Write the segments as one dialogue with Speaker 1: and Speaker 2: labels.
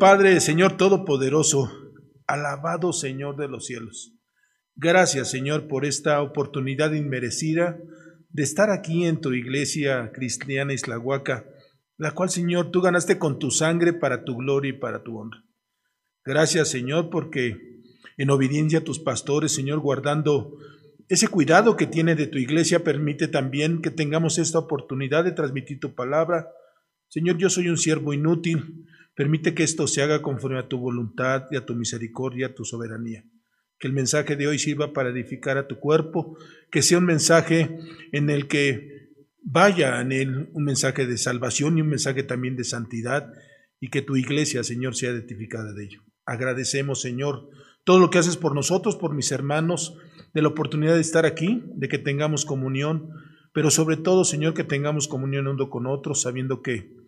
Speaker 1: Padre, Señor Todopoderoso, alabado Señor de los cielos. Gracias, Señor, por esta oportunidad inmerecida de estar aquí en tu iglesia cristiana Islahuaca, la cual, Señor, tú ganaste con tu sangre para tu gloria y para tu honra. Gracias, Señor, porque en obediencia a tus pastores, Señor, guardando ese cuidado que tiene de tu iglesia, permite también que tengamos esta oportunidad de transmitir tu palabra. Señor, yo soy un siervo inútil. Permite que esto se haga conforme a tu voluntad y a tu misericordia, a tu soberanía que el mensaje de hoy sirva para edificar a tu cuerpo, que sea un mensaje en el que vaya en él un mensaje de salvación y un mensaje también de santidad y que tu iglesia, Señor, sea edificada de ello. Agradecemos, Señor, todo lo que haces por nosotros, por mis hermanos, de la oportunidad de estar aquí, de que tengamos comunión, pero sobre todo, Señor, que tengamos comunión uno con otros, sabiendo que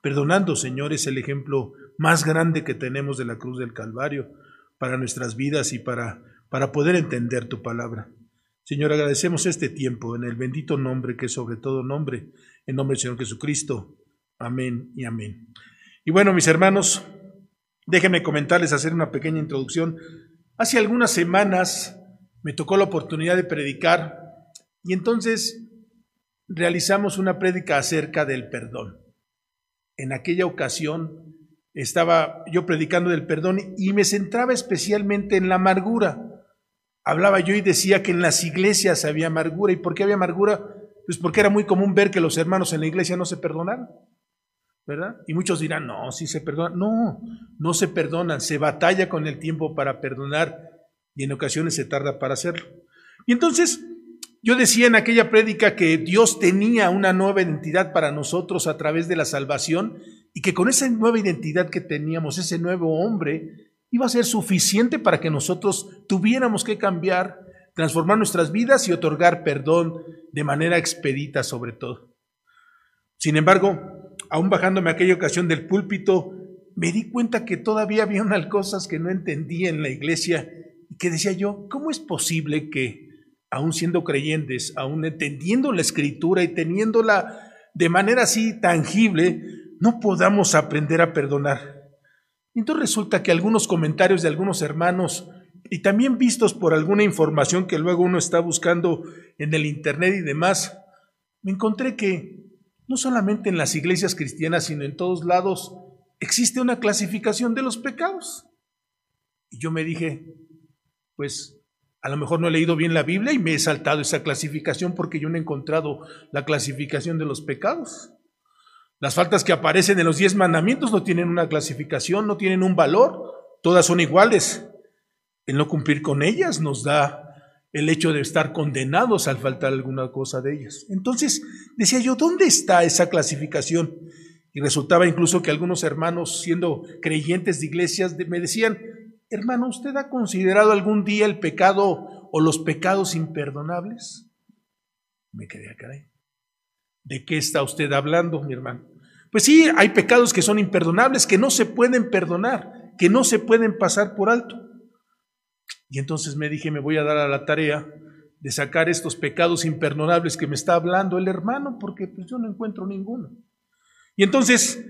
Speaker 1: perdonando, Señor, es el ejemplo más grande que tenemos de la cruz del Calvario para nuestras vidas y para, para poder entender tu palabra. Señor, agradecemos este tiempo en el bendito nombre que es sobre todo nombre, en nombre del Señor Jesucristo. Amén y amén. Y bueno, mis hermanos, déjenme comentarles, hacer una pequeña introducción. Hace algunas semanas me tocó la oportunidad de predicar y entonces realizamos una prédica acerca del perdón. En aquella ocasión estaba yo predicando del perdón y me centraba especialmente en la amargura. Hablaba yo y decía que en las iglesias había amargura. ¿Y por qué había amargura? Pues porque era muy común ver que los hermanos en la iglesia no se perdonaban. ¿Verdad? Y muchos dirán, no, sí se perdonan. No, no se perdonan, se batalla con el tiempo para perdonar y en ocasiones se tarda para hacerlo. Y entonces yo decía en aquella prédica que Dios tenía una nueva identidad para nosotros a través de la salvación y que con esa nueva identidad que teníamos, ese nuevo hombre, iba a ser suficiente para que nosotros tuviéramos que cambiar, transformar nuestras vidas y otorgar perdón de manera expedita sobre todo. Sin embargo, aún bajándome aquella ocasión del púlpito, me di cuenta que todavía había unas cosas que no entendía en la iglesia y que decía yo, ¿cómo es posible que, aún siendo creyentes, aún entendiendo la escritura y teniéndola de manera así tangible, no podamos aprender a perdonar. Entonces resulta que algunos comentarios de algunos hermanos y también vistos por alguna información que luego uno está buscando en el Internet y demás, me encontré que no solamente en las iglesias cristianas, sino en todos lados, existe una clasificación de los pecados. Y yo me dije, pues a lo mejor no he leído bien la Biblia y me he saltado esa clasificación porque yo no he encontrado la clasificación de los pecados. Las faltas que aparecen en los diez mandamientos no tienen una clasificación, no tienen un valor, todas son iguales. El no cumplir con ellas nos da el hecho de estar condenados al faltar alguna cosa de ellas. Entonces, decía yo, ¿dónde está esa clasificación? Y resultaba incluso que algunos hermanos, siendo creyentes de iglesias, me decían, hermano, ¿usted ha considerado algún día el pecado o los pecados imperdonables? Me quedé acá. ¿De qué está usted hablando, mi hermano? Pues sí, hay pecados que son imperdonables, que no se pueden perdonar, que no se pueden pasar por alto. Y entonces me dije, me voy a dar a la tarea de sacar estos pecados imperdonables que me está hablando el hermano, porque pues yo no encuentro ninguno. Y entonces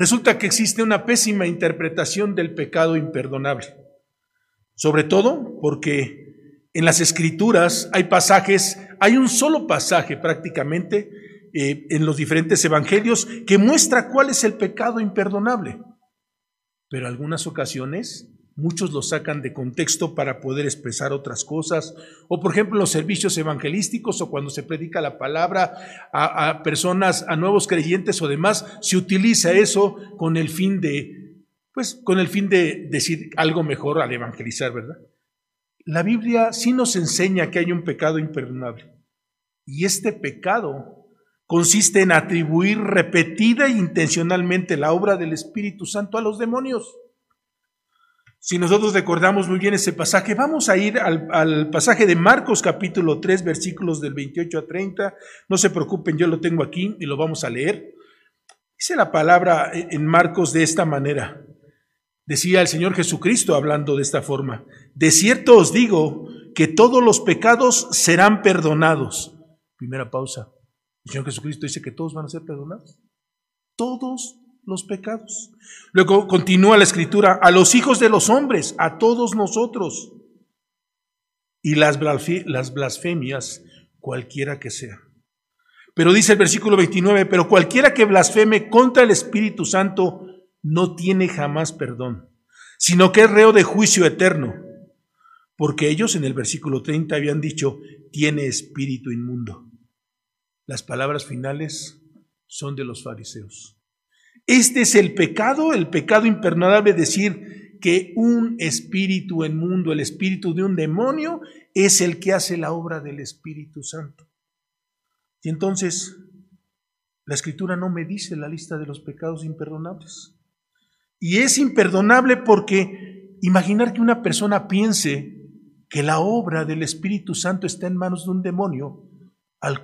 Speaker 1: resulta que existe una pésima interpretación del pecado imperdonable. Sobre todo porque en las escrituras hay pasajes, hay un solo pasaje prácticamente eh, en los diferentes evangelios que muestra cuál es el pecado imperdonable. Pero algunas ocasiones muchos lo sacan de contexto para poder expresar otras cosas. O por ejemplo los servicios evangelísticos o cuando se predica la palabra a, a personas, a nuevos creyentes o demás, se utiliza eso con el fin de, pues con el fin de decir algo mejor al evangelizar, ¿verdad? La Biblia sí nos enseña que hay un pecado imperdonable. Y este pecado consiste en atribuir repetida e intencionalmente la obra del Espíritu Santo a los demonios. Si nosotros recordamos muy bien ese pasaje, vamos a ir al, pasaje de Marcos capítulo 3, versículos del 28 a 30. No se preocupen, yo lo tengo aquí y lo vamos a leer. Dice la palabra en Marcos de esta manera. Decía el Señor Jesucristo hablando de esta forma. De cierto os digo que todos los pecados serán perdonados. Primera pausa. El Señor Jesucristo dice que todos van a ser perdonados. Todos los pecados. Luego continúa la escritura, a los hijos de los hombres, a todos nosotros, y las, las blasfemias, cualquiera que sea. Pero dice el versículo 29, pero cualquiera que blasfeme contra el Espíritu Santo no tiene jamás perdón, sino que es reo de juicio eterno, porque ellos en el versículo 30 habían dicho, tiene espíritu inmundo. Las palabras finales son de los fariseos. Este es el pecado, el pecado imperdonable, decir que un espíritu inmundo, el espíritu de un demonio, es el que hace la obra del Espíritu Santo. Y entonces, la escritura no me dice la lista de los pecados imperdonables. Y es imperdonable porque imaginar que una persona piense que la obra del Espíritu Santo está en manos de un demonio, al,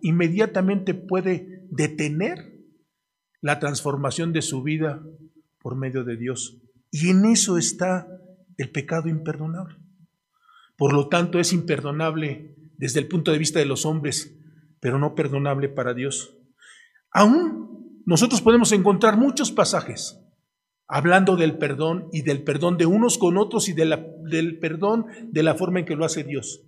Speaker 1: inmediatamente puede detener la transformación de su vida por medio de Dios. Y en eso está el pecado imperdonable. Por lo tanto, es imperdonable desde el punto de vista de los hombres, pero no perdonable para Dios. Aún nosotros podemos encontrar muchos pasajes hablando del perdón y del perdón de unos con otros y del perdón de la forma en que lo hace Dios.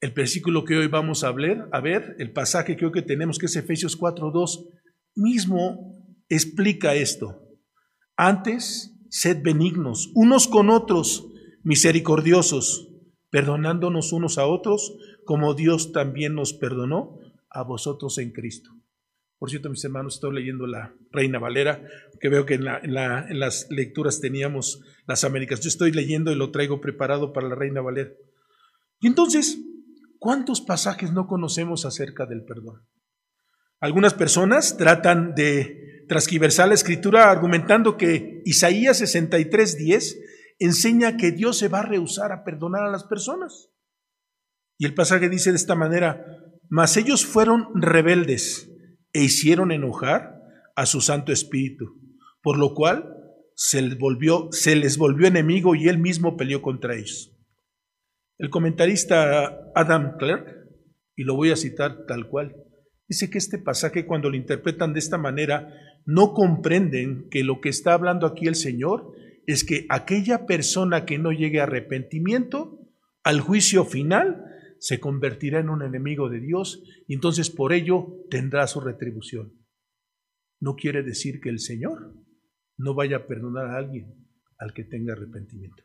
Speaker 1: El versículo que hoy vamos a ver, a ver, el pasaje que hoy que tenemos, que es Efesios 4.2, mismo explica esto. Antes, sed benignos, unos con otros, misericordiosos, perdonándonos unos a otros, como Dios también nos perdonó a vosotros en Cristo. Por cierto, mis hermanos, estoy leyendo la Reina Valera, que veo que en, las lecturas teníamos las Américas. Yo estoy leyendo y lo traigo preparado para la Reina Valera. Y entonces, ¿cuántos pasajes no conocemos acerca del perdón? Algunas personas tratan de transquiversar la escritura argumentando que Isaías 63:10 enseña que Dios se va a rehusar a perdonar a las personas. Y el pasaje dice de esta manera, mas ellos fueron rebeldes e hicieron enojar a su Santo Espíritu, por lo cual se les volvió, se les volvió enemigo y él mismo peleó contra ellos. El comentarista Adam Clark, y lo voy a citar tal cual, dice que este pasaje cuando lo interpretan de esta manera, no comprenden que lo que está hablando aquí el Señor es que aquella persona que no llegue a arrepentimiento, al juicio final, se convertirá en un enemigo de Dios y entonces por ello tendrá su retribución. No quiere decir que el Señor no vaya a perdonar a alguien al que tenga arrepentimiento.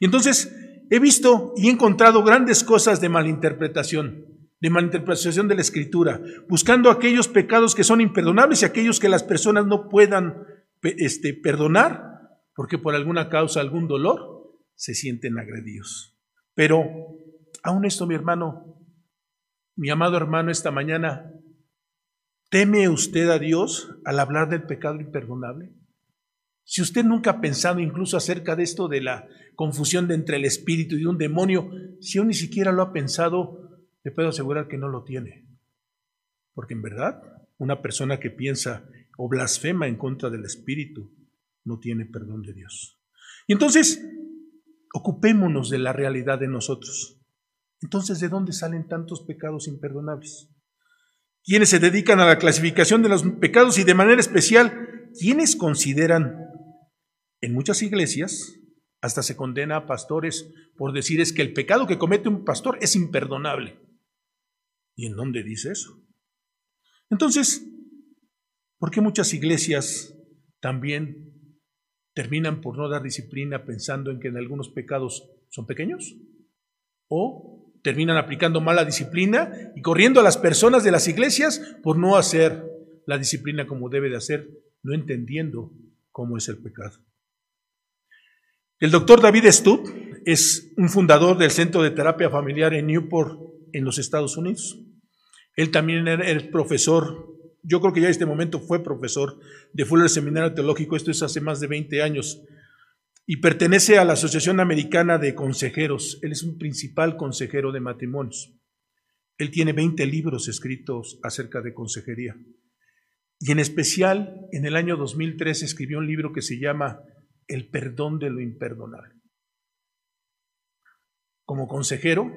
Speaker 1: Y entonces he visto y he encontrado grandes cosas de malinterpretación, de malinterpretación de la escritura, buscando aquellos pecados que son imperdonables y aquellos que las personas no puedan este, perdonar porque por alguna causa, algún dolor, se sienten agredidos. Pero Aún esto, mi hermano, mi amado hermano, esta mañana, ¿teme usted a Dios al hablar del pecado imperdonable? Si usted nunca ha pensado incluso acerca de esto de la confusión de entre el espíritu y un demonio, si aún ni siquiera lo ha pensado, le puedo asegurar que no lo tiene. Porque en verdad, una persona que piensa o blasfema en contra del espíritu no tiene perdón de Dios. Y entonces, ocupémonos de la realidad de nosotros. Entonces, ¿de dónde salen tantos pecados imperdonables? Quienes se dedican a la clasificación de los pecados y de manera especial, quienes consideran en muchas iglesias, hasta se condena a pastores por decir es que el pecado que comete un pastor es imperdonable. ¿Y en dónde dice eso? Entonces, ¿por qué muchas iglesias también terminan por no dar disciplina pensando en que en algunos pecados son pequeños? ¿O terminan aplicando mala disciplina y corriendo a las personas de las iglesias por no hacer la disciplina como debe de hacer, no entendiendo cómo es el pecado. El doctor David Stubb es un fundador del Centro de Terapia Familiar en Newport, en los Estados Unidos. Él también era profesor, yo creo que ya en este momento fue profesor de Fuller Seminario Teológico, esto es hace más de 20 años, y pertenece a la Asociación Americana de Consejeros. Él es un principal consejero de matrimonios. Él tiene 20 libros escritos acerca de consejería. Y en especial, en el año 2003 escribió un libro que se llama El perdón de lo imperdonable. Como consejero,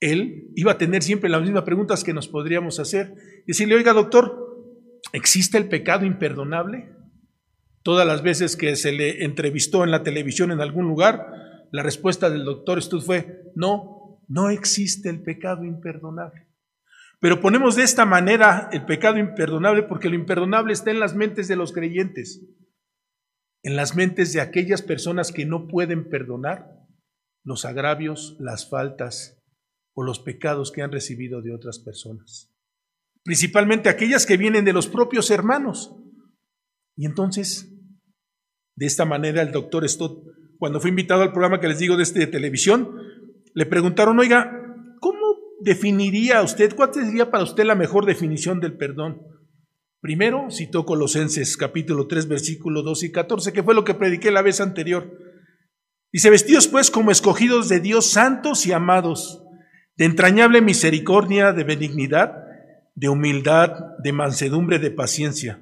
Speaker 1: él iba a tener siempre las mismas preguntas que nos podríamos hacer. Decirle, oiga doctor, ¿existe el pecado imperdonable? Todas las veces que se le entrevistó en la televisión en algún lugar, la respuesta del doctor Stud fue, no, no existe el pecado imperdonable. Pero ponemos de esta manera el pecado imperdonable porque lo imperdonable está en las mentes de los creyentes, en las mentes de aquellas personas que no pueden perdonar los agravios, las faltas o los pecados que han recibido de otras personas. Principalmente aquellas que vienen de los propios hermanos. Y entonces, de esta manera, el doctor Stott, cuando fue invitado al programa que les digo de este de televisión, le preguntaron, oiga, definiría usted, cuál sería para usted la mejor definición del perdón? Primero, citó Colosenses capítulo 3, versículo 2 y 14, que fue lo que prediqué la vez anterior. Dice, vestidos pues como escogidos de Dios, santos y amados, de entrañable misericordia, de benignidad, de humildad, de mansedumbre, de paciencia,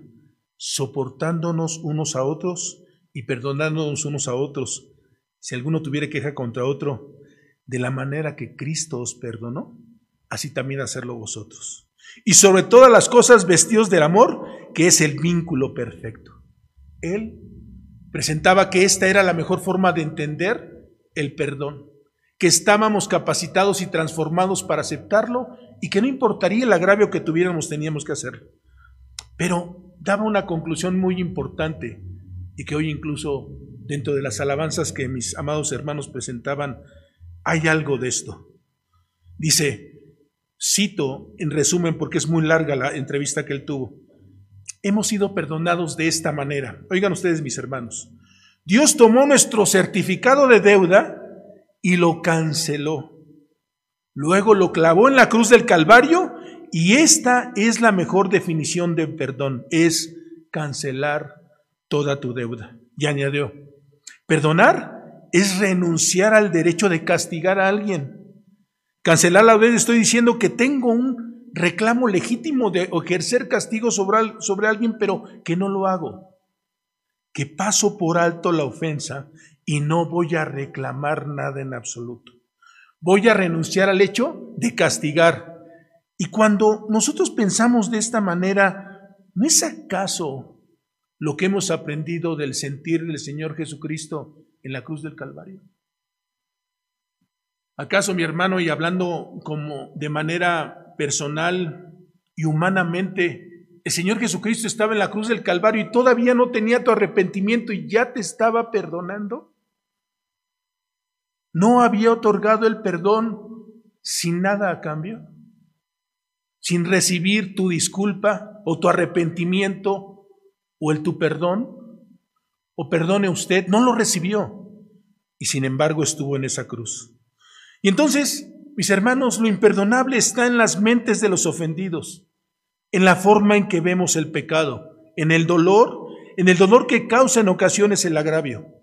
Speaker 1: soportándonos unos a otros y perdonándonos unos a otros, si alguno tuviera queja contra otro, de la manera que Cristo os perdonó así también hacerlo vosotros. Y sobre todas las cosas vestidos del amor, que es el vínculo perfecto. Él presentaba que esta era la mejor forma de entender el perdón, que estábamos capacitados y transformados para aceptarlo y que no importaría el agravio que tuviéramos, teníamos que hacerlo. Pero daba una conclusión muy importante y que hoy incluso dentro de las alabanzas que mis amados hermanos presentaban, hay algo de esto. Dice, Cito en resumen porque es muy larga la entrevista que él tuvo. Hemos sido perdonados de esta manera. Oigan ustedes, mis hermanos. Dios tomó nuestro certificado de deuda y lo canceló. Luego lo clavó en la cruz del Calvario y esta es la mejor definición de perdón. Es cancelar toda tu deuda. Y añadió, perdonar es renunciar al derecho de castigar a alguien Cancelar la vez estoy diciendo que tengo un reclamo legítimo de ejercer castigo sobre, sobre alguien, pero que no lo hago. Que paso por alto la ofensa y no voy a reclamar nada en absoluto. Voy a renunciar al hecho de castigar. Y cuando nosotros pensamos de esta manera, ¿no es acaso lo que hemos aprendido del sentir del Señor Jesucristo en la cruz del Calvario? ¿Acaso mi hermano, y hablando como de manera personal y humanamente, el Señor Jesucristo estaba en la cruz del Calvario y todavía no tenía tu arrepentimiento y ya te estaba perdonando? ¿No había otorgado el perdón sin nada a cambio? ¿Sin recibir tu disculpa o tu arrepentimiento o el tu perdón? ¿O perdone usted? No lo recibió y sin embargo estuvo en esa cruz. Y entonces, mis hermanos, lo imperdonable está en las mentes de los ofendidos, en la forma en que vemos el pecado, en el dolor, en el dolor que causa en ocasiones el agravio.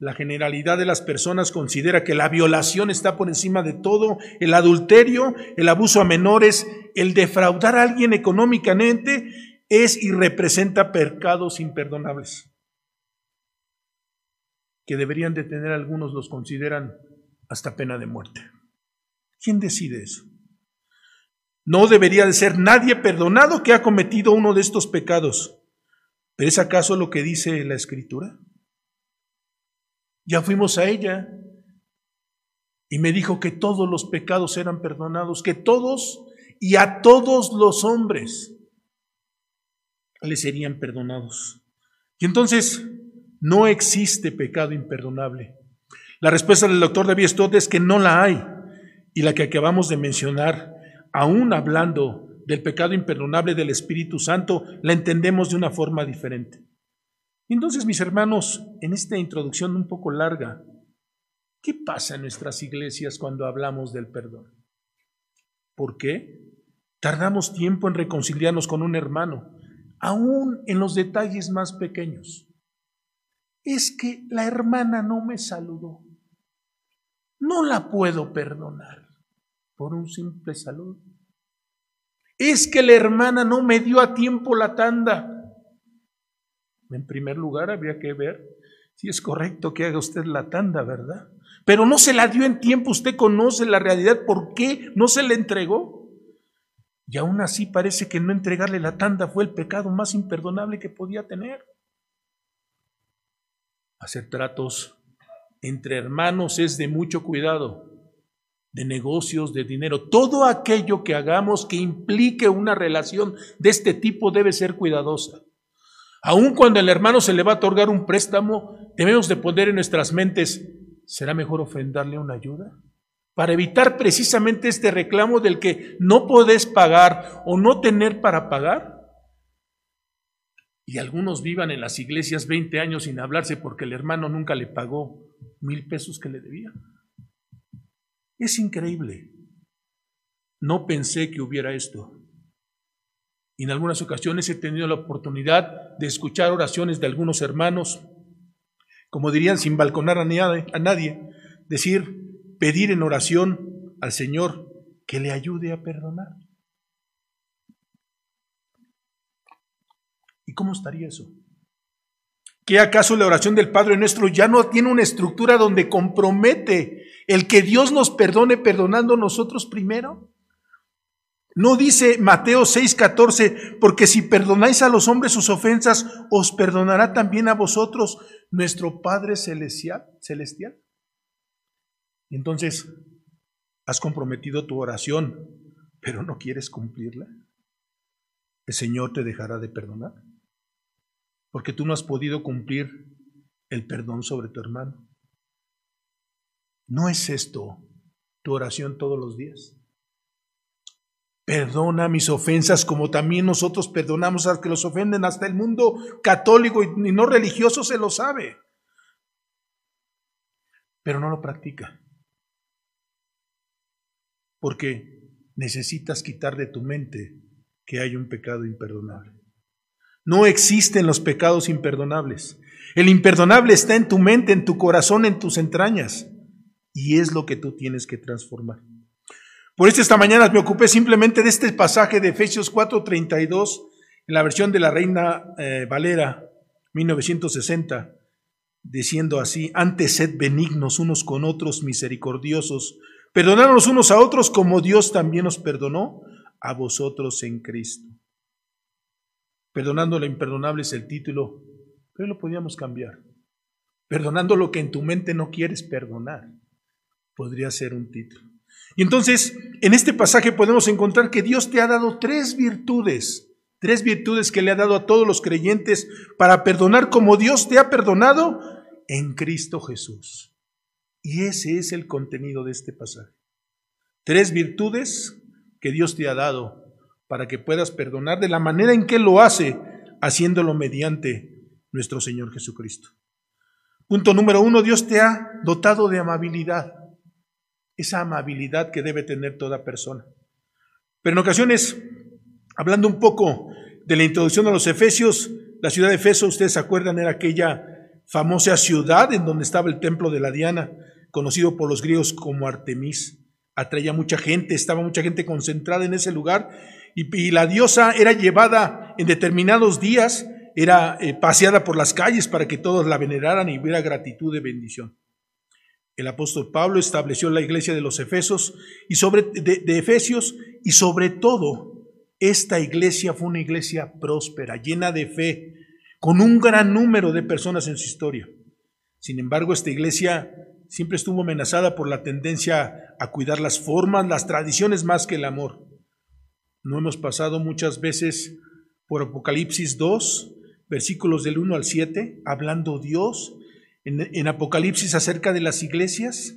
Speaker 1: La generalidad de las personas considera que la violación está por encima de todo, el adulterio, el abuso a menores, el defraudar a alguien económicamente es y representa pecados imperdonables. Que deberían de tener algunos los consideran hasta pena de muerte. ¿Quién decide eso? No debería de ser nadie perdonado que ha cometido uno de estos pecados. ¿Pero es acaso lo que dice la Escritura? Ya fuimos a ella y me dijo que todos los pecados eran perdonados, que todos y a todos los hombres le serían perdonados. Y entonces no existe pecado imperdonable. La respuesta del doctor David Stott es que no la hay. Y la que acabamos de mencionar, aún hablando del pecado imperdonable del Espíritu Santo, la entendemos de una forma diferente. Entonces, mis hermanos, en esta introducción un poco larga, ¿qué pasa en nuestras iglesias cuando hablamos del perdón? ¿Por qué? Tardamos tiempo en reconciliarnos con un hermano, aún en los detalles más pequeños. Es que la hermana no me saludó no la puedo perdonar por un simple saludo. Es que la hermana no me dio a tiempo la tanda. En primer lugar, habría que ver si es correcto que haga usted la tanda, ¿verdad? Pero no se la dio en tiempo, usted conoce la realidad, ¿por qué no se la entregó? Y aún así parece que no entregarle la tanda fue el pecado más imperdonable que podía tener. Hacer tratos entre hermanos es de mucho cuidado, de negocios, de dinero. Todo aquello que hagamos que implique una relación de este tipo debe ser cuidadosa. Aun cuando el hermano se le va a otorgar un préstamo, debemos de poner en nuestras mentes, ¿será mejor ofrendarle una ayuda? para evitar precisamente este reclamo del que no podés pagar o no tener para pagar. Y algunos vivan en las iglesias 20 años sin hablarse porque el hermano nunca le pagó mil pesos que le debía. Es increíble. No pensé que hubiera esto. Y en algunas ocasiones he tenido la oportunidad de escuchar oraciones de algunos hermanos, como dirían sin balconar a nadie, decir, pedir en oración al Señor que le ayude a perdonar. ¿Y cómo estaría eso? ¿Qué acaso la oración del Padre nuestro ya no tiene una estructura donde compromete el que Dios nos perdone perdonando nosotros primero? No dice Mateo 6:14, porque si perdonáis a los hombres sus ofensas, os perdonará también a vosotros nuestro Padre celestial. celestial. Entonces, has comprometido tu oración, pero no quieres cumplirla. El Señor te dejará de perdonar, porque tú no has podido cumplir el perdón sobre tu hermano. ¿No es esto tu oración todos los días? Perdona mis ofensas como también nosotros perdonamos a los que los ofenden. Hasta el mundo católico y no religioso se lo sabe. Pero no lo practica porque necesitas quitar de tu mente que hay un pecado imperdonable. No existen los pecados imperdonables. El imperdonable está en tu mente, en tu corazón, en tus entrañas. Y es lo que tú tienes que transformar. Por eso esta mañana me ocupé simplemente de este pasaje de Efesios 4:32, en la versión de la Reina eh, Valera 1960, diciendo así, antes sed benignos unos con otros, misericordiosos, Perdonarnos unos a otros como Dios también nos perdonó a vosotros en Cristo. Perdonando lo imperdonable es el título, pero lo podíamos cambiar. Perdonando lo que en tu mente no quieres perdonar, podría ser un título. Y entonces, en este pasaje podemos encontrar que Dios te ha dado tres virtudes, tres virtudes que le ha dado a todos los creyentes para perdonar como Dios te ha perdonado en Cristo Jesús. Y ese es el contenido de este pasaje. Tres virtudes que Dios te ha dado para que puedas perdonar de la manera en que lo hace, haciéndolo mediante nuestro Señor Jesucristo. Punto número uno, Dios te ha dotado de amabilidad, esa amabilidad que debe tener toda persona. Pero en ocasiones, hablando un poco de la introducción a los Efesios, la ciudad de Efeso, ustedes se acuerdan, era aquella famosa ciudad en donde estaba el templo de la Diana, conocido por los griegos como Artemis. Atraía mucha gente, estaba mucha gente concentrada en ese lugar y, la diosa era llevada en determinados días, era eh, paseada por las calles para que todos la veneraran y hubiera gratitud de bendición. El apóstol Pablo estableció la iglesia de los Efesos y sobre, de Efesios y sobre todo esta iglesia fue una iglesia próspera, llena de fe, con un gran número de personas en su historia. Sin embargo, esta iglesia siempre estuvo amenazada por la tendencia a cuidar las formas, las tradiciones más que el amor. No hemos pasado muchas veces por Apocalipsis 2, versículos del 1 al 7, hablando Dios en, Apocalipsis acerca de las iglesias.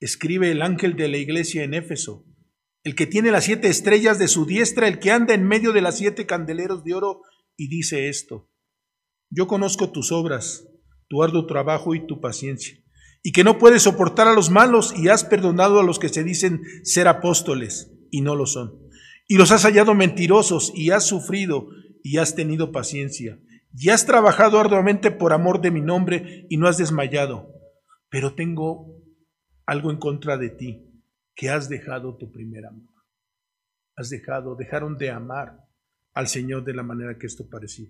Speaker 1: Escribe el ángel de la iglesia en Éfeso, el que tiene las siete estrellas de su diestra, el que anda en medio de las siete candeleros de oro, y dice esto, yo conozco tus obras, tu arduo trabajo y tu paciencia y que no puedes soportar a los malos y has perdonado a los que se dicen ser apóstoles y no lo son. Y los has hallado mentirosos y has sufrido y has tenido paciencia y has trabajado arduamente por amor de mi nombre y no has desmayado. Pero tengo algo en contra de ti, que has dejado tu primer amor. Has dejado, dejaron de amar al Señor de la manera que esto parecía.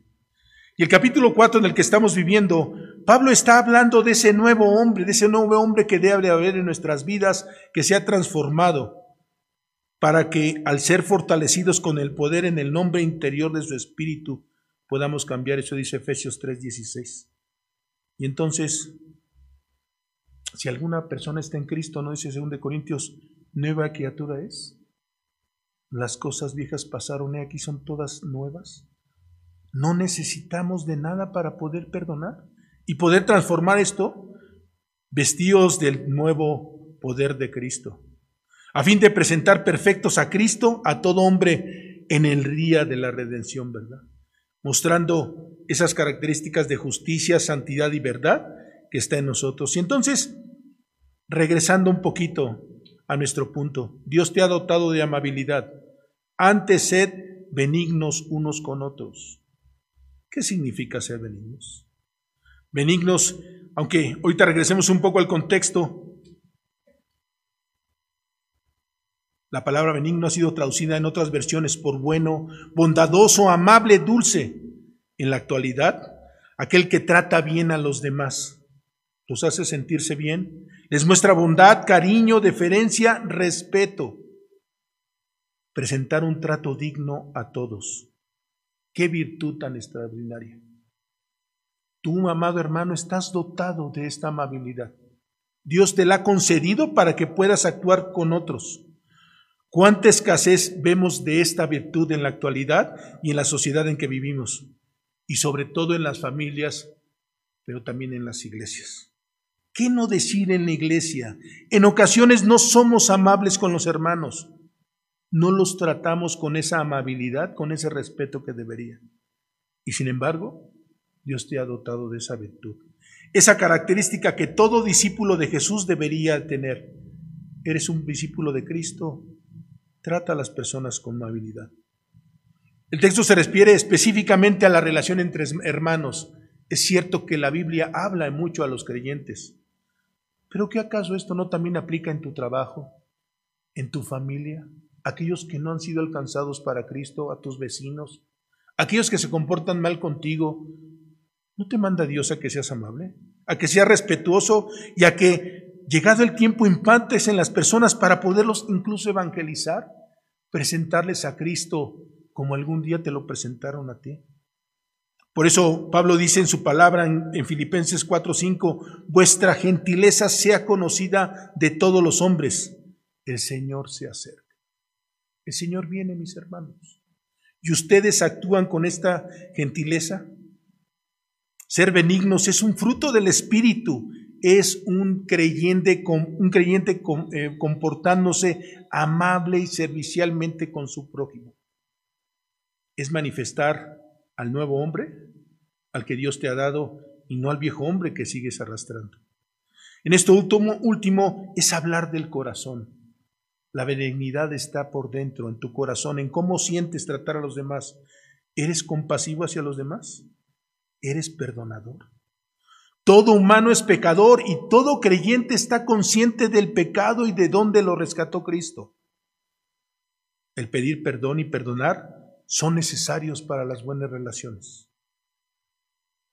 Speaker 1: Y el capítulo 4 en el que estamos viviendo, Pablo está hablando de ese nuevo hombre, de ese nuevo hombre que debe haber en nuestras vidas, que se ha transformado. para que al ser fortalecidos con el poder en el nombre interior de su espíritu, podamos cambiar. Eso dice Efesios 3:16. Y entonces, si alguna persona está en Cristo, no dice 2 Corintios, nueva criatura es. Las cosas viejas pasaron y aquí son todas nuevas. No necesitamos de nada para poder perdonar y poder transformar esto vestidos del nuevo poder de Cristo, a fin de presentar perfectos a Cristo, a todo hombre en el día de la redención, ¿verdad? Mostrando esas características de justicia, santidad y verdad que está en nosotros. Y entonces, regresando un poquito a nuestro punto, Dios te ha dotado de amabilidad. Antes sed benignos unos con otros. ¿Qué significa ser benignos? Benignos aunque ahorita regresemos un poco al contexto, la palabra benigno ha sido traducida en otras versiones por bueno, bondadoso, amable, dulce. En la actualidad, aquel que trata bien a los demás, los hace sentirse bien, les muestra bondad, cariño, deferencia, respeto. Presentar un trato digno a todos. Qué virtud tan extraordinaria. Tú, amado hermano, estás dotado de esta amabilidad. Dios te la ha concedido para que puedas actuar con otros. ¿Cuánta escasez vemos de esta virtud en la actualidad y en la sociedad en que vivimos? Y sobre todo en las familias, pero también en las iglesias. ¿Qué no decir en la iglesia? En ocasiones no somos amables con los hermanos. No los tratamos con esa amabilidad, con ese respeto que deberían. Y sin embargo, Dios te ha dotado de esa virtud. Esa característica que todo discípulo de Jesús debería tener. Eres un discípulo de Cristo, trata a las personas con amabilidad. El texto se refiere específicamente a la relación entre hermanos. Es cierto que la Biblia habla mucho a los creyentes, pero ¿qué acaso esto no también aplica en tu trabajo, en tu familia, aquellos que no han sido alcanzados para Cristo, a tus vecinos, aquellos que se comportan mal contigo, ¿No te manda Dios a que seas amable? A que seas respetuoso y a que, llegado el tiempo, impactes en las personas para poderlos incluso evangelizar, presentarles a Cristo como algún día te lo presentaron a ti. Por eso Pablo dice en su palabra en, en Filipenses 4:5, vuestra gentileza sea conocida de todos los hombres. El Señor se acerca. El Señor viene, mis hermanos. ¿Y ustedes actúan con esta gentileza? Ser benignos es un fruto del Espíritu, es un creyente, un creyente eh, comportándose amable y servicialmente con su prójimo. Es manifestar al nuevo hombre, al que Dios te ha dado, y no al viejo hombre que sigues arrastrando. En esto último, último es hablar del corazón. La benignidad está por dentro, en tu corazón, en cómo sientes tratar a los demás. ¿Eres compasivo hacia los demás? ¿Eres perdonador? Todo humano es pecador y todo creyente está consciente del pecado y de dónde lo rescató Cristo. El pedir perdón y perdonar son necesarios para las buenas relaciones.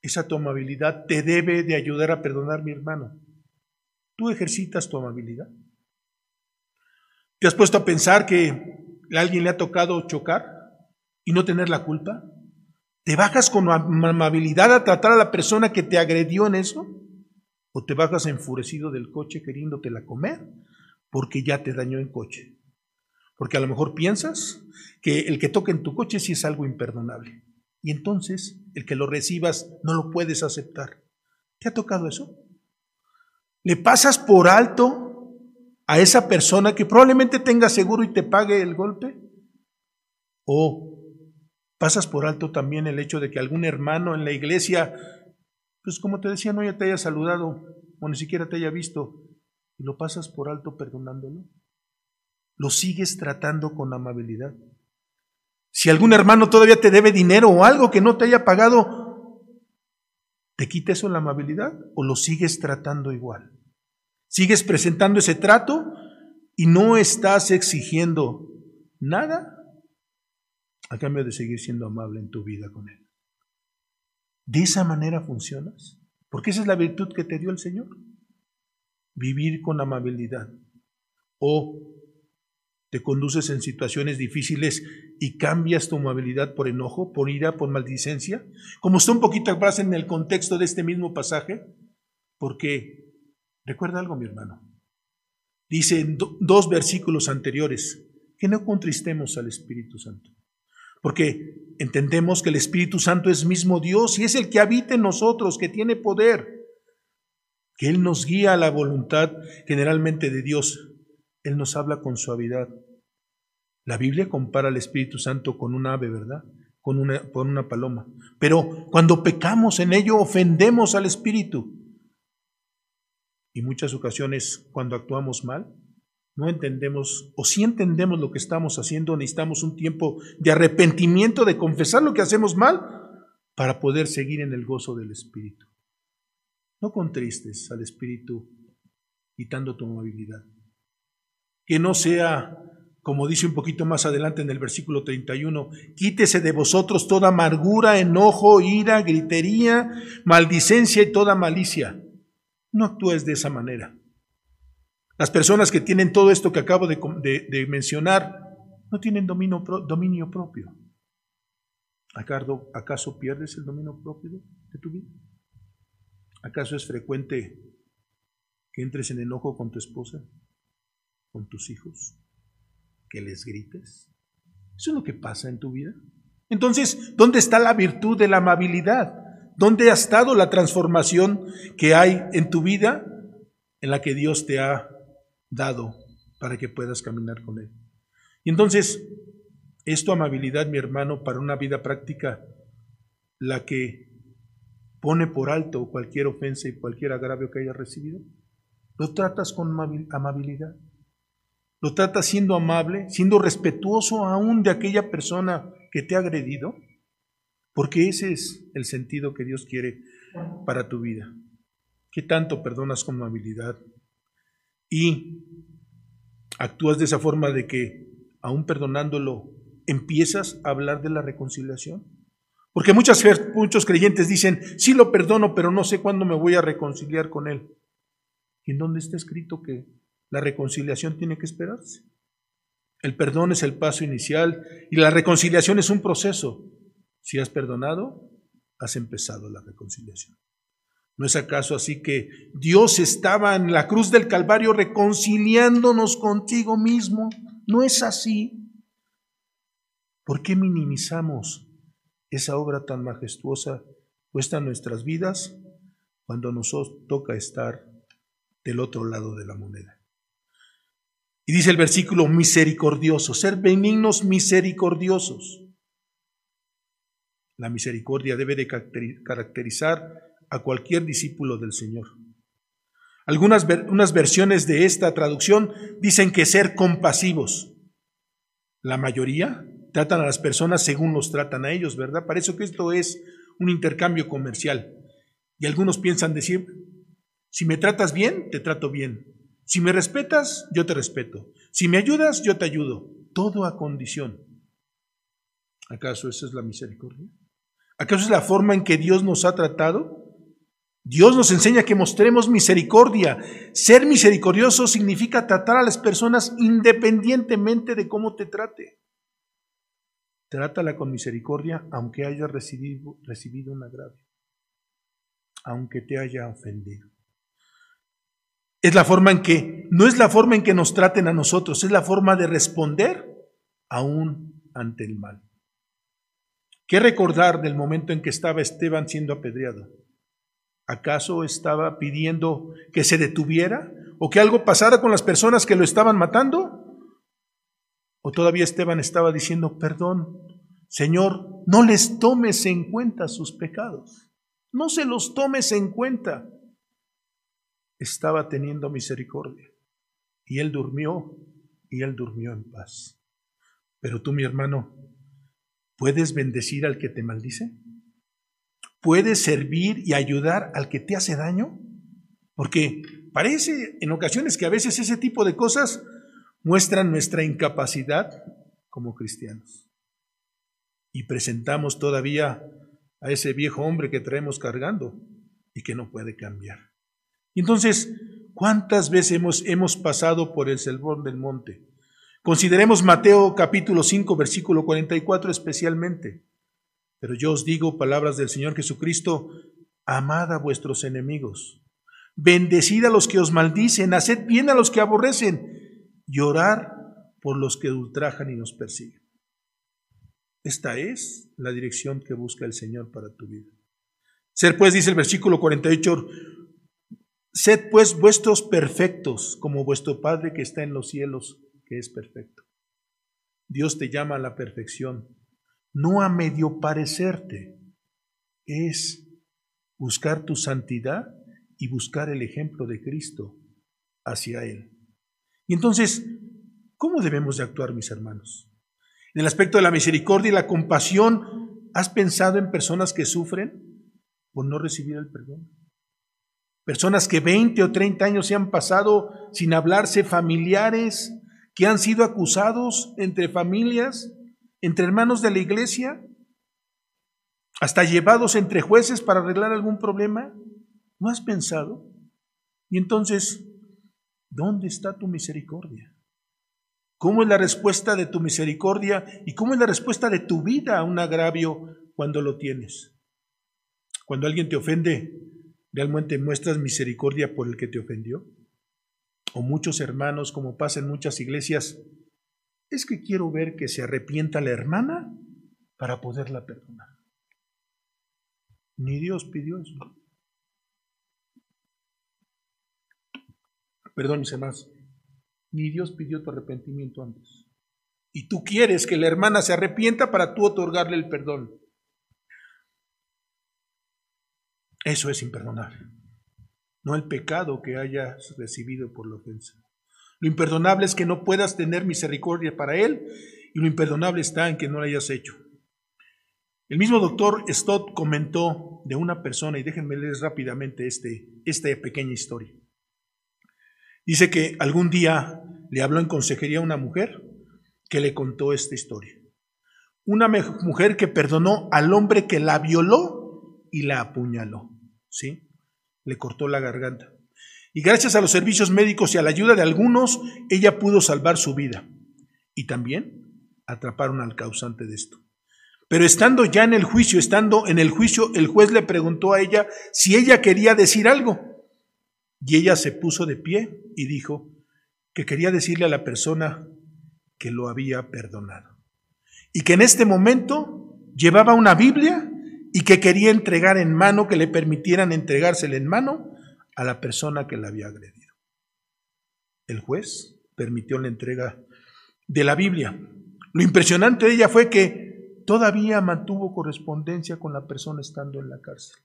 Speaker 1: Esa tu amabilidad te debe de ayudar a perdonar, mi hermano. ¿Tú ejercitas tu amabilidad? ¿Te has puesto a pensar que a alguien le ha tocado chocar y no tener la culpa? ¿Te bajas con amabilidad a tratar a la persona que te agredió en eso? ¿O te bajas enfurecido del coche queriéndotela comer porque ya te dañó en coche? Porque a lo mejor piensas que el que toque en tu coche sí es algo imperdonable. Y entonces el que lo recibas no lo puedes aceptar. ¿Te ha tocado eso? ¿Le pasas por alto a esa persona que probablemente tenga seguro y te pague el golpe? ¿O Pasas por alto también el hecho de que algún hermano en la iglesia, pues como te decía, no ya te haya saludado o ni siquiera te haya visto, y lo pasas por alto perdonándolo. Lo sigues tratando con amabilidad. Si algún hermano todavía te debe dinero o algo que no te haya pagado, ¿te quita eso la amabilidad o lo sigues tratando igual? ¿Sigues presentando ese trato y no estás exigiendo nada a cambio de seguir siendo amable en tu vida con Él. ¿De esa manera funcionas? Porque esa es la virtud que te dio el Señor. Vivir con amabilidad. O te conduces en situaciones difíciles y cambias tu amabilidad por enojo, por ira, por maldicencia, como está un poquito atrás en el contexto de este mismo pasaje, porque recuerda algo, mi hermano. Dice en dos versículos anteriores que no contristemos al Espíritu Santo, porque entendemos que el Espíritu Santo es mismo Dios y es el que habita en nosotros, que tiene poder, que Él nos guía a la voluntad generalmente de Dios él nos habla con suavidad. La Biblia compara al Espíritu Santo con un ave, ¿verdad? Con una, con una paloma. Pero cuando pecamos en ello, ofendemos al Espíritu. Y muchas ocasiones, cuando actuamos mal, no entendemos, o si entendemos lo que estamos haciendo, necesitamos un tiempo de arrepentimiento, de confesar lo que hacemos mal, para poder seguir en el gozo del Espíritu. No contristes al Espíritu quitando tu amabilidad que no sea, como dice un poquito más adelante en el versículo 31, quítese de vosotros toda amargura, enojo, ira, gritería, maldicencia y toda malicia. No actúes de esa manera. Las personas que tienen todo esto que acabo de, mencionar no tienen dominio, propio. ¿Acaso, ¿Acaso pierdes el dominio propio de tu vida? ¿Acaso es frecuente que entres en enojo con tu esposa? con tus hijos? ¿Que les grites? ¿Eso es lo que pasa en tu vida? Entonces, ¿dónde está la virtud de la amabilidad? ¿Dónde ha estado la transformación que hay en tu vida en la que Dios te ha dado para que puedas caminar con Él? Y entonces, ¿es tu amabilidad, mi hermano, para una vida práctica la que pone por alto cualquier ofensa y cualquier agravio que hayas recibido? ¿Lo tratas con amabilidad? lo tratas siendo amable, siendo respetuoso aún de aquella persona que te ha agredido, porque ese es el sentido que Dios quiere para tu vida. ¿Qué tanto perdonas con amabilidad? Y actúas de esa forma de que, aún perdonándolo, empiezas a hablar de la reconciliación. Porque muchas, muchos creyentes dicen, sí lo perdono, pero no sé cuándo me voy a reconciliar con él. ¿Y en dónde está escrito que la reconciliación tiene que esperarse. El perdón es el paso inicial y la reconciliación es un proceso. Si has perdonado, has empezado la reconciliación. ¿No es acaso así que Dios estaba en la cruz del Calvario reconciliándonos contigo mismo? ¿No es así? ¿Por qué minimizamos esa obra tan majestuosa puesta en nuestras vidas cuando nos toca estar del otro lado de la moneda? Y dice el versículo misericordioso, ser benignos misericordiosos. La misericordia debe de caracterizar a cualquier discípulo del Señor. Algunas unas versiones de esta traducción dicen que ser compasivos. La mayoría tratan a las personas según los tratan a ellos, ¿verdad? Parece que esto es un intercambio comercial. Y algunos piensan decir, si me tratas bien, te trato bien. Si me respetas, yo te respeto. Si me ayudas, yo te ayudo. Todo a condición. ¿Acaso esa es la misericordia? ¿Acaso es la forma en que Dios nos ha tratado? Dios nos enseña que mostremos misericordia. Ser misericordioso significa tratar a las personas independientemente de cómo te trate. Trátala con misericordia aunque haya recibido, recibido un agravio, aunque te haya ofendido. Es la forma en que, no es la forma en que nos traten a nosotros, es la forma de responder aún ante el mal. ¿Qué recordar del momento en que estaba Esteban siendo apedreado? ¿Acaso estaba pidiendo que se detuviera o que algo pasara con las personas que lo estaban matando? ¿O todavía Esteban estaba diciendo, perdón, Señor, no les tomes en cuenta sus pecados, no se los tomes en cuenta? estaba teniendo misericordia. Y él durmió y él durmió en paz. Pero tú, mi hermano, ¿puedes bendecir al que te maldice? ¿Puedes servir y ayudar al que te hace daño? Porque parece en ocasiones que a veces ese tipo de cosas muestran nuestra incapacidad como cristianos. Y presentamos todavía a ese viejo hombre que traemos cargando y que no puede cambiar. Entonces, ¿cuántas veces hemos, hemos pasado por el selvón del monte? Consideremos Mateo capítulo 5, versículo 44 especialmente. Pero yo os digo palabras del Señor Jesucristo, amad a vuestros enemigos, bendecid a los que os maldicen, haced bien a los que aborrecen y orar por los que ultrajan y nos persiguen. Esta es la dirección que busca el Señor para tu vida. Ser pues, dice el versículo 48, sed pues vuestros perfectos como vuestro Padre que está en los cielos, que es perfecto. Dios te llama a la perfección, no a medio parecerte, es buscar tu santidad y buscar el ejemplo de Cristo hacia Él. Y entonces, ¿cómo debemos de actuar, mis hermanos? En el aspecto de la misericordia y la compasión, ¿has pensado en personas que sufren por no recibir el perdón? Personas que 20 o 30 años se han pasado sin hablarse, familiares que han sido acusados entre familias, entre hermanos de la iglesia, hasta llevados entre jueces para arreglar algún problema. ¿No has pensado? Y entonces, ¿dónde está tu misericordia? ¿Cómo es la respuesta de tu misericordia y cómo es la respuesta de tu vida a un agravio cuando lo tienes? Cuando alguien te ofende, ¿realmente muestras misericordia por el que te ofendió? O muchos hermanos, como pasa en muchas iglesias, es que quiero ver que se arrepienta la hermana para poderla perdonar. Ni Dios pidió eso. Perdón, más. Ni Dios pidió tu arrepentimiento antes. Y tú quieres que la hermana se arrepienta para tú otorgarle el perdón. Eso es imperdonable. No el pecado que hayas recibido por la ofensa. Lo imperdonable es que no puedas tener misericordia para él y lo imperdonable está en que no lo hayas hecho. El mismo doctor Stott comentó de una persona, y déjenme leer rápidamente este, esta pequeña historia. Dice que algún día le habló en consejería a una mujer que le contó esta historia. Una mujer que perdonó al hombre que la violó y la apuñaló. ¿Sí? Le cortó la garganta. Y gracias a los servicios médicos y a la ayuda de algunos, ella pudo salvar su vida. Y también atraparon al causante de esto. Pero estando ya en el juicio, estando en el juicio, el juez le preguntó a ella si ella quería decir algo. Y ella se puso de pie y dijo que quería decirle a la persona que lo había perdonado. Y que en este momento llevaba una Biblia y que quería entregar en mano, que le permitieran entregársela en mano a la persona que la había agredido. El juez permitió la entrega de la Biblia. Lo impresionante de ella fue que todavía mantuvo correspondencia con la persona estando en la cárcel.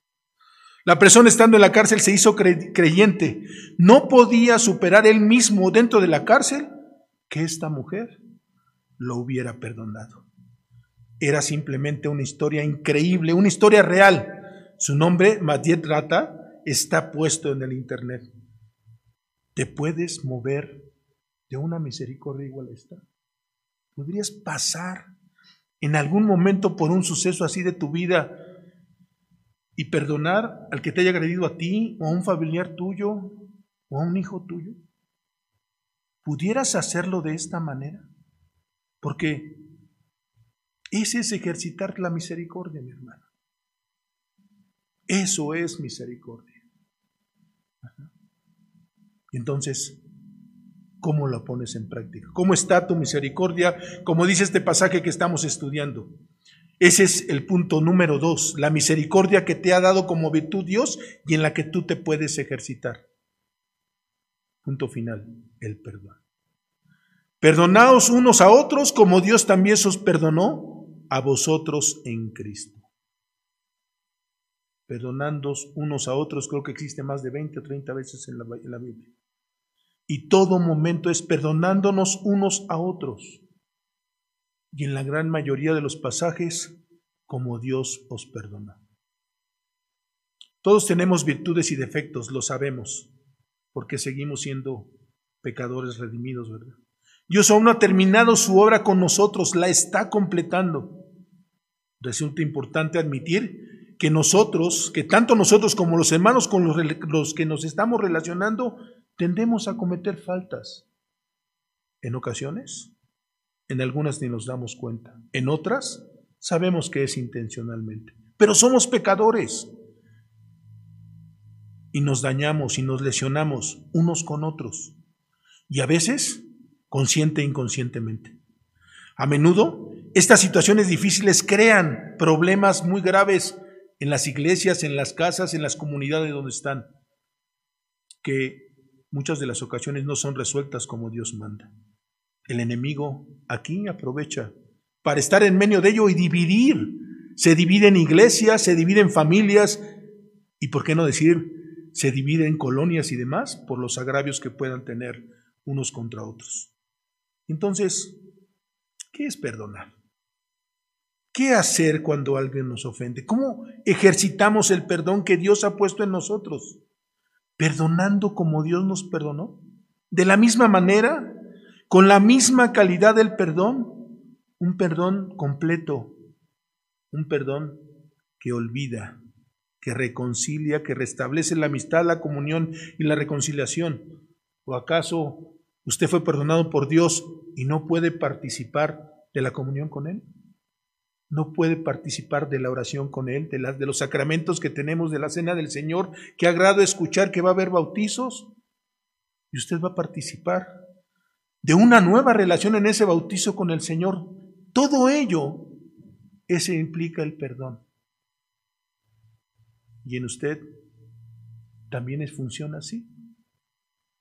Speaker 1: La persona estando en la cárcel se hizo creyente. No podía superar él mismo dentro de la cárcel que esta mujer lo hubiera perdonado. Era simplemente una historia increíble, una historia real. Su nombre, Madiet Rata, está puesto en el Internet. ¿Te puedes mover de una misericordia igual a esta? ¿Podrías pasar en algún momento por un suceso así de tu vida y perdonar al que te haya agredido a ti o a un familiar tuyo o a un hijo tuyo? ¿Pudieras hacerlo de esta manera? Porque ese es ejercitar la misericordia, mi hermano. Eso es misericordia. Y entonces, ¿cómo lo pones en práctica? ¿Cómo está tu misericordia? Como dice este pasaje que estamos estudiando. Ese es el punto número dos, la misericordia que te ha dado como virtud Dios y en la que tú te puedes ejercitar. Punto final, el perdón. Perdonaos unos a otros como Dios también os perdonó a vosotros en Cristo. Perdonándoos unos a otros, creo que existe más de 20 o 30 veces en la, en la Biblia. Y todo momento es perdonándonos unos a otros y en la gran mayoría de los pasajes como Dios os perdona. Todos tenemos virtudes y defectos, lo sabemos, porque seguimos siendo pecadores redimidos, ¿verdad? Dios aún no ha terminado su obra con nosotros, la está completando. Resulta importante admitir que nosotros, que tanto nosotros como los hermanos con los, que nos estamos relacionando, tendemos a cometer faltas. En ocasiones En algunas ni nos damos cuenta. En otras sabemos que es intencionalmente. Pero somos pecadores. Y nos dañamos y nos lesionamos unos con otros. Y a veces consciente e inconscientemente. A menudo, estas situaciones difíciles crean problemas muy graves en las iglesias, en las casas, en las comunidades donde están, que muchas de las ocasiones no son resueltas como Dios manda. El enemigo aquí aprovecha para estar en medio de ello y dividir. Se divide en iglesias, se divide en familias y, por qué no decir, se divide en colonias y demás por los agravios que puedan tener unos contra otros. Entonces, ¿qué es perdonar? ¿Qué hacer cuando alguien nos ofende? ¿Cómo ejercitamos el perdón que Dios ha puesto en nosotros? ¿Perdonando como Dios nos perdonó? De la misma manera, con la misma calidad del perdón, un perdón completo, un perdón que olvida, que reconcilia, que restablece la amistad, la comunión y la reconciliación. ¿O acaso usted fue perdonado por Dios y no puede participar de la comunión con Él? ¿No puede participar de la oración con Él, de, de los sacramentos que tenemos, de la cena del Señor? ¿Qué agrado escuchar que va a haber bautizos? Y usted va a participar de una nueva relación en ese bautizo con el Señor. Todo ello, ese implica el perdón. Y en usted también es, funciona así.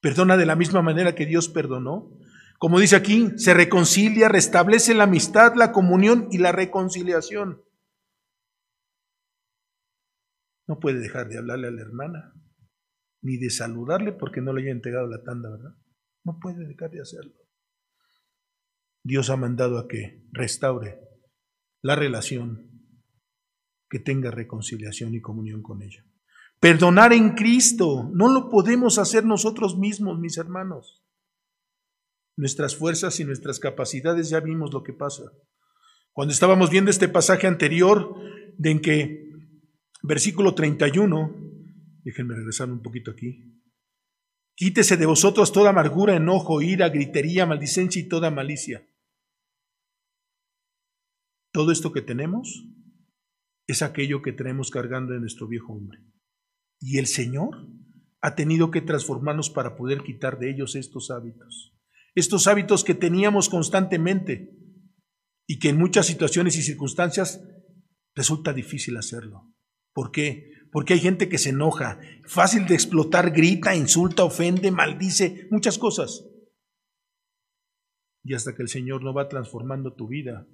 Speaker 1: Perdona de la misma manera que Dios perdonó. Como dice aquí, se reconcilia, restablece la amistad, la comunión y la reconciliación. No puede dejar de hablarle a la hermana, ni de saludarle porque no le haya entregado la tanda, ¿verdad? No puede dejar de hacerlo. Dios ha mandado a que restaure la relación, que tenga reconciliación y comunión con ella. Perdonar en Cristo no lo podemos hacer nosotros mismos, mis hermanos. Nuestras fuerzas y nuestras capacidades ya vimos lo que pasa. Cuando estábamos viendo este pasaje anterior, de en que, versículo 31, déjenme regresar un poquito aquí. Quítese de vosotros toda amargura, enojo, ira, gritería, maldicencia y toda malicia. Todo esto que tenemos es aquello que tenemos cargando en nuestro viejo hombre. Y el Señor ha tenido que transformarnos para poder quitar de ellos estos hábitos. Estos hábitos que teníamos constantemente y que en muchas situaciones y circunstancias resulta difícil hacerlo. ¿Por qué? Porque hay gente que se enoja, fácil de explotar, grita, insulta, ofende, maldice, muchas cosas. Y hasta que el Señor no va transformando tu vida,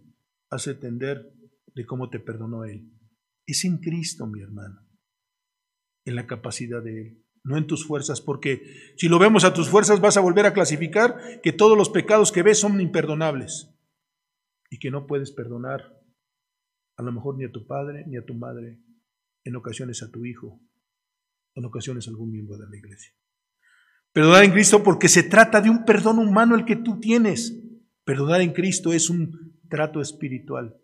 Speaker 1: hace entender de cómo te perdonó Él. Es en Cristo, mi hermano en la capacidad de Él, no en tus fuerzas, porque si lo vemos a tus fuerzas vas a volver a clasificar que todos los pecados que ves son imperdonables y que no puedes perdonar a lo mejor ni a tu padre ni a tu madre, en ocasiones a tu hijo, en ocasiones a algún miembro de la iglesia. Perdonar en Cristo porque se trata de un perdón humano el que tú tienes. Perdonar en Cristo es un trato espiritual,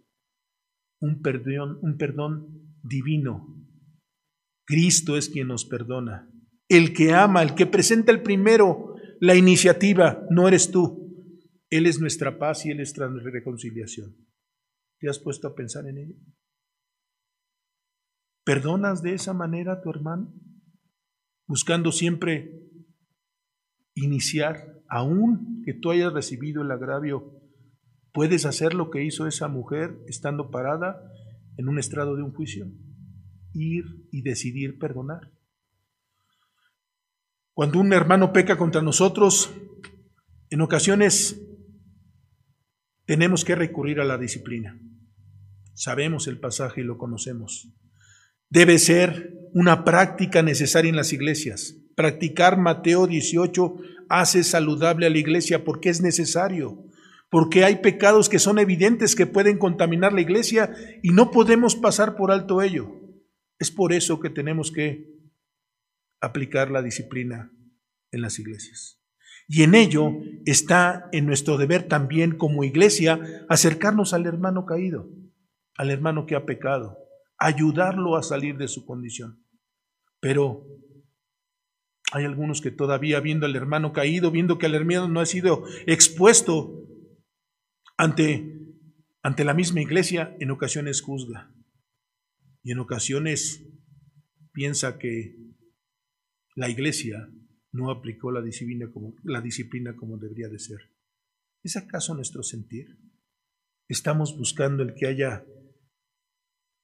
Speaker 1: un perdón, un perdón divino, Cristo es quien nos perdona. El que ama, el que presenta el primero la iniciativa, no eres tú. Él es nuestra paz y Él es nuestra reconciliación. ¿Te has puesto a pensar en ello? ¿Perdonas de esa manera a tu hermano? Buscando siempre iniciar, aún que tú hayas recibido el agravio, puedes hacer lo que hizo esa mujer estando parada en un estrado de un juicio ir y decidir perdonar. Cuando un hermano peca contra nosotros, en ocasiones tenemos que recurrir a la disciplina. Sabemos el pasaje y lo conocemos. Debe ser una práctica necesaria en las iglesias. Practicar Mateo 18 hace saludable a la iglesia porque es necesario, porque hay pecados que son evidentes que pueden contaminar la iglesia y no podemos pasar por alto ello. Es por eso que tenemos que aplicar la disciplina en las iglesias. Y en ello está en nuestro deber también como iglesia acercarnos al hermano caído, al hermano que ha pecado, ayudarlo a salir de su condición. Pero hay algunos que todavía viendo al hermano caído, viendo que el hermano no ha sido expuesto Ante, ante la misma iglesia en ocasiones juzga y en ocasiones piensa que la iglesia no aplicó la disciplina como, la disciplina como debería de ser. ¿Es acaso nuestro sentir? Estamos buscando el que haya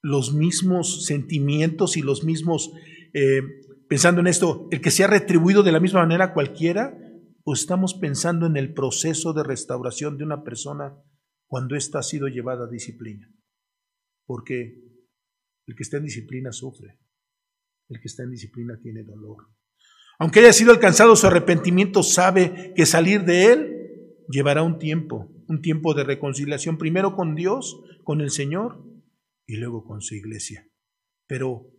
Speaker 1: los mismos sentimientos y los mismos, eh, pensando en esto, el que sea retribuido de la misma manera cualquiera, o estamos pensando en el proceso de restauración de una persona cuando ésta ha sido llevada a disciplina. Porque el que está en disciplina sufre, el que está en disciplina tiene dolor. Aunque haya sido alcanzado su arrepentimiento, sabe que salir de él llevará un tiempo, un tiempo de reconciliación, primero con Dios, con el Señor, y luego con su iglesia. Pero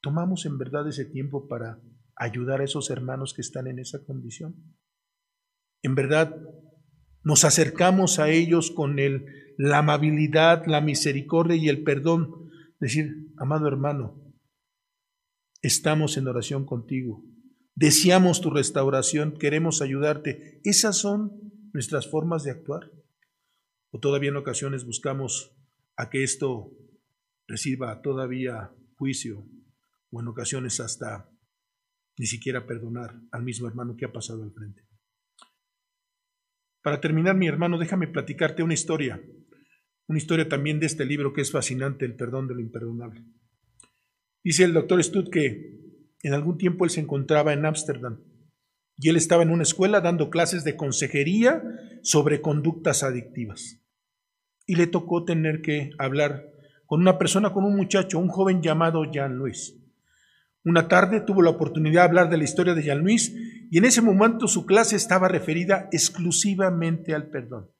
Speaker 1: tomamos en verdad ese tiempo para ayudar a esos hermanos que están en esa condición. En verdad, nos acercamos a ellos con la amabilidad, la misericordia y el perdón. Decir, amado hermano, estamos en oración contigo, deseamos tu restauración, queremos ayudarte. Esas son nuestras formas de actuar. O todavía en ocasiones buscamos a que esto reciba todavía juicio o en ocasiones hasta ni siquiera perdonar al mismo hermano que ha pasado al frente. Para terminar, mi hermano, déjame platicarte una historia, una historia también de este libro que es fascinante, El perdón de lo imperdonable. Dice el doctor Stud que en algún tiempo él se encontraba en Ámsterdam y él estaba en una escuela dando clases de consejería sobre conductas adictivas. Y le tocó tener que hablar con una persona, con un muchacho, un joven llamado Jean Luis. Una tarde tuvo la oportunidad de hablar de la historia de Jean Luis y en ese momento su clase estaba referida exclusivamente al perdón.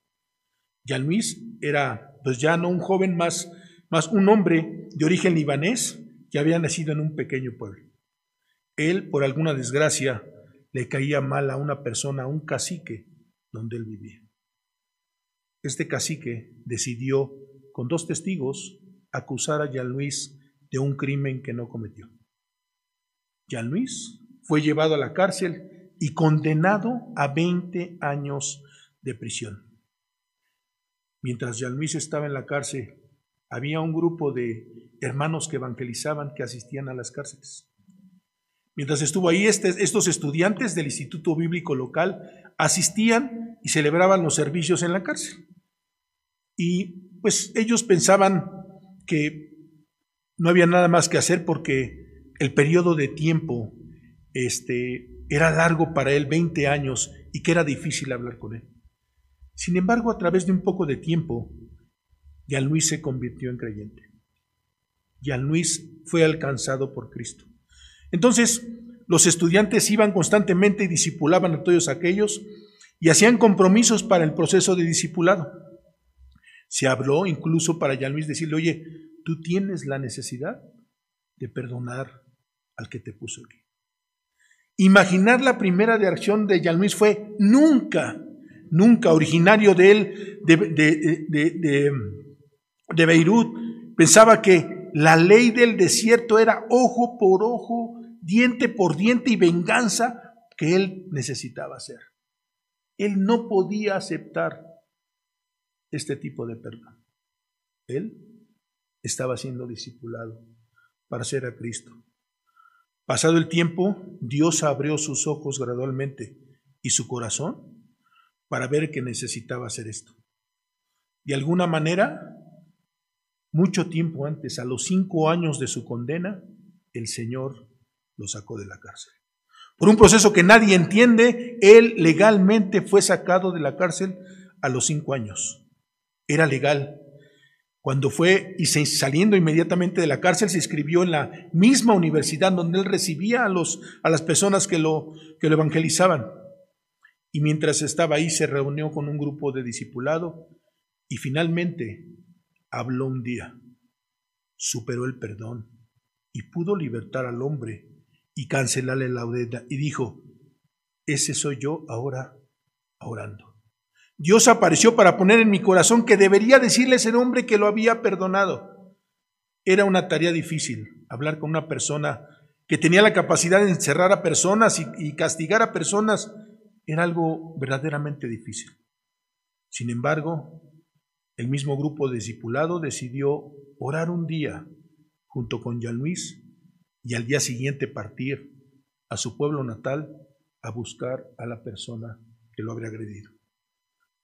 Speaker 1: Jean Luis era pues ya no un joven más, más un hombre de origen libanés que había nacido en un pequeño pueblo. Él, por alguna desgracia, le caía mal a una persona, a un cacique donde él vivía. Este cacique decidió, con dos testigos, acusar a Jean Luis de un crimen que no cometió. Jean Luis fue llevado a la cárcel y condenado a 20 años de prisión. Mientras Jean Luis estaba en la cárcel, había un grupo de hermanos que evangelizaban que asistían a las cárceles. Mientras estuvo ahí, este, estos estudiantes del Instituto Bíblico Local asistían y celebraban los servicios en la cárcel. Y pues ellos pensaban que no había nada más que hacer porque el periodo de tiempo este, era largo para él, 20 años, y que era difícil hablar con él. Sin embargo, a través de un poco de tiempo, Jean Luis se convirtió en creyente. Jean Luis fue alcanzado por Cristo. Entonces, los estudiantes iban constantemente y discipulaban a todos aquellos y hacían compromisos para el proceso de discipulado. Se habló incluso para Jean Luis decirle, oye, tú tienes la necesidad de perdonar al que te puso aquí. Imaginar la primera reacción de Jean Luis fue nunca, nunca, originario de él, de, de, de Beirut, pensaba que la ley del desierto era ojo por ojo, diente por diente y venganza que él necesitaba hacer. Él no podía aceptar este tipo de perdón. Él estaba siendo discipulado para ser a Cristo. Pasado el tiempo, Dios abrió sus ojos gradualmente y su corazón para ver que necesitaba hacer esto. De alguna manera, mucho tiempo antes, a los cinco años de su condena, el Señor lo sacó de la cárcel. Por un proceso que nadie entiende, él legalmente fue sacado de la cárcel a los cinco años. Era legal. Cuando fue y saliendo inmediatamente de la cárcel, se inscribió en la misma universidad donde él recibía a, los, a las personas que lo, que lo evangelizaban. Y mientras estaba ahí, se reunió con un grupo de discipulado y finalmente habló un día, superó el perdón y pudo libertar al hombre y cancelarle la deuda. Y dijo, ese soy yo ahora orando. Dios apareció para poner en mi corazón que debería decirle a ese hombre que lo había perdonado. Era una tarea difícil hablar con una persona que tenía la capacidad de encerrar a personas y, castigar a personas. Era algo verdaderamente difícil. Sin embargo, el mismo grupo discipulado decidió orar un día junto con Jean Luis y al día siguiente partir a su pueblo natal a buscar a la persona que lo habría agredido.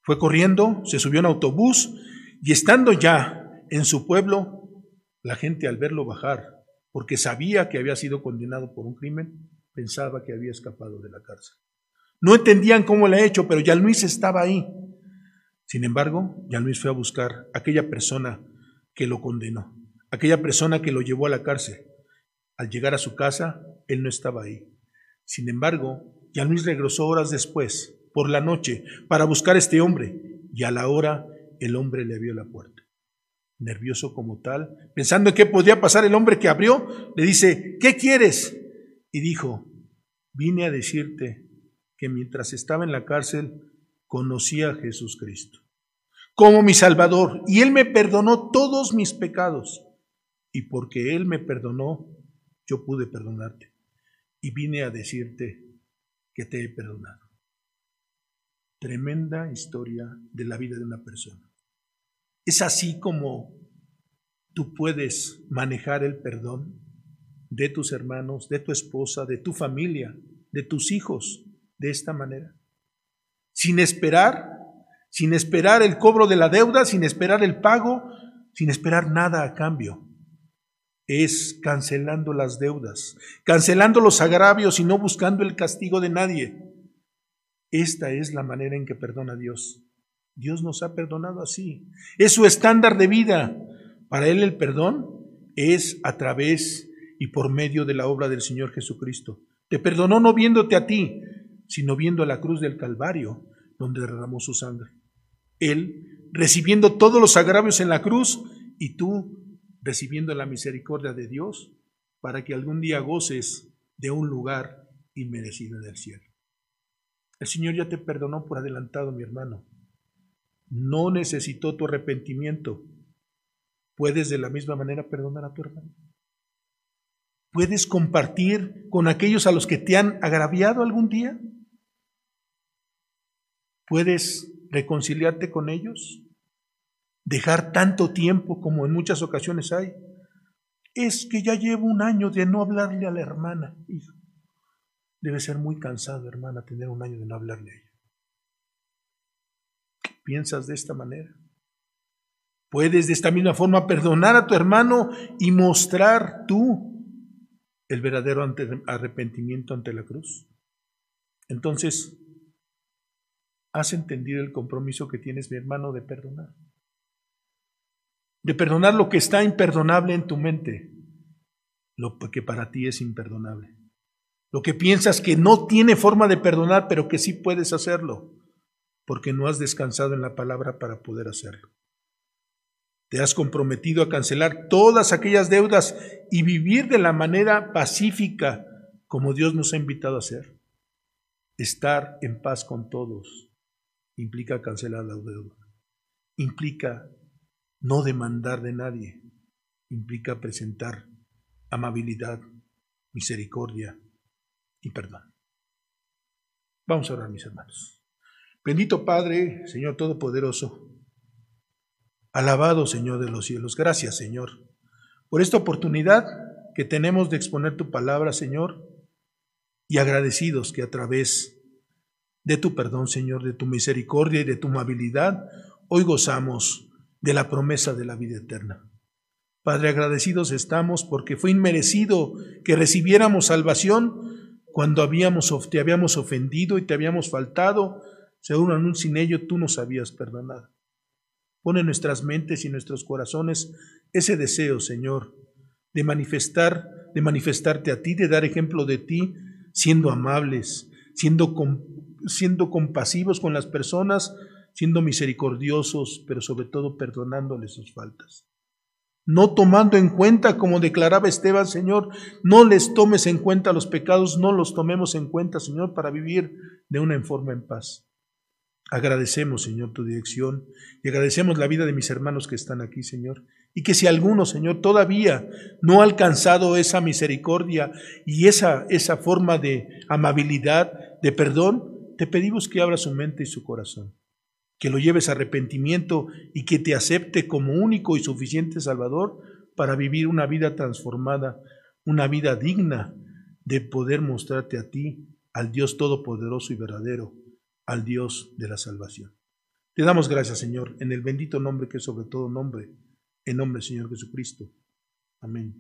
Speaker 1: Fue corriendo, se subió en autobús y estando ya en su pueblo, la gente al verlo bajar, porque sabía que había sido condenado por un crimen, pensaba que había escapado de la cárcel. No entendían cómo le ha hecho, pero ya Luis estaba ahí. Sin embargo, ya Luis fue a buscar a aquella persona que lo condenó, aquella persona que lo llevó a la cárcel. Al llegar a su casa, él no estaba ahí. Sin embargo, ya Luis regresó horas después, por la noche, para buscar a este hombre, y a la hora el hombre le abrió la puerta. Nervioso como tal, pensando en qué podía pasar, el hombre que abrió le dice, ¿qué quieres? Y dijo, vine a decirte que mientras estaba en la cárcel conocí a Jesús Cristo como mi Salvador y Él me perdonó todos mis pecados. Y porque Él me perdonó, yo pude perdonarte. Y vine a decirte que te he perdonado. Tremenda historia de la vida de una persona. Es así como tú puedes manejar el perdón de tus hermanos, de tu esposa, de tu familia, de tus hijos, de esta manera. Sin esperar, sin esperar el cobro de la deuda, sin esperar el pago, sin esperar nada a cambio. Es cancelando las deudas, cancelando los agravios y no buscando el castigo de nadie. Esta es la manera en que perdona Dios. Dios nos ha perdonado así. Es su estándar de vida. Para Él el perdón es a través y por medio de la obra del Señor Jesucristo. Te perdonó no viéndote a ti, sino viendo a la cruz del Calvario, donde derramó su sangre. Él recibiendo todos los agravios en la cruz y tú recibiendo la misericordia de Dios para que algún día goces de un lugar inmerecido del cielo. El Señor ya te perdonó por adelantado, mi hermano. No necesitó tu arrepentimiento. ¿Puedes de la misma manera perdonar a tu hermano? ¿Puedes compartir con aquellos a los que te han agraviado algún día? ¿Puedes reconciliarte con ellos? ¿Dejar tanto tiempo como en muchas ocasiones hay? Es que ya llevo un año de no hablarle a la hermana. Hijo, debe ser muy cansado, hermana, tener un año de no hablarle a ella. ¿Piensas de esta manera? Puedes de esta misma forma perdonar a tu hermano y mostrar tú el verdadero arrepentimiento ante la cruz. Entonces, ¿has entendido el compromiso que tienes, mi hermano, de perdonar? De perdonar lo que está imperdonable en tu mente, lo que para ti es imperdonable. Lo que piensas que no tiene forma de perdonar, pero que sí puedes hacerlo, porque no has descansado en la palabra para poder hacerlo. Te has comprometido a cancelar todas aquellas deudas y vivir de la manera pacífica como Dios nos ha invitado a hacer. Estar en paz con todos implica cancelar la deuda. Implica no demandar de nadie. Implica presentar amabilidad, misericordia y perdón. Vamos a orar, mis hermanos. Bendito Padre, Señor Todopoderoso, Alabado Señor de los cielos. Gracias Señor por esta oportunidad que tenemos de exponer tu palabra, Señor, y agradecidos que a través de tu perdón, Señor, de tu misericordia y de tu amabilidad, hoy gozamos de la promesa de la vida eterna. Padre, agradecidos estamos porque fue inmerecido que recibiéramos salvación cuando habíamos, te habíamos ofendido y te habíamos faltado, según sin ello tú nos habías perdonado. Pone en nuestras mentes y nuestros corazones ese deseo, Señor, de manifestar, de manifestarte a ti, de dar ejemplo de ti, siendo amables, siendo, siendo compasivos con las personas, siendo misericordiosos, pero sobre todo perdonándoles sus faltas. No tomando en cuenta, como declaraba Esteban, Señor, no les tomes en cuenta los pecados, no los tomemos en cuenta, Señor, para vivir de una forma en paz. Agradecemos, Señor, tu dirección y agradecemos la vida de mis hermanos que están aquí, Señor. Y que si alguno, Señor, todavía no ha alcanzado esa misericordia y esa, esa forma de amabilidad, de perdón, te pedimos que abra su mente y su corazón. Que lo lleves a arrepentimiento y que te acepte como único y suficiente Salvador para vivir una vida transformada, una vida digna de poder mostrarte a ti, al Dios Todopoderoso y verdadero, al Dios de la salvación. Te damos gracias, Señor, en el bendito nombre que es sobre todo nombre, en nombre del Señor Jesucristo. Amén.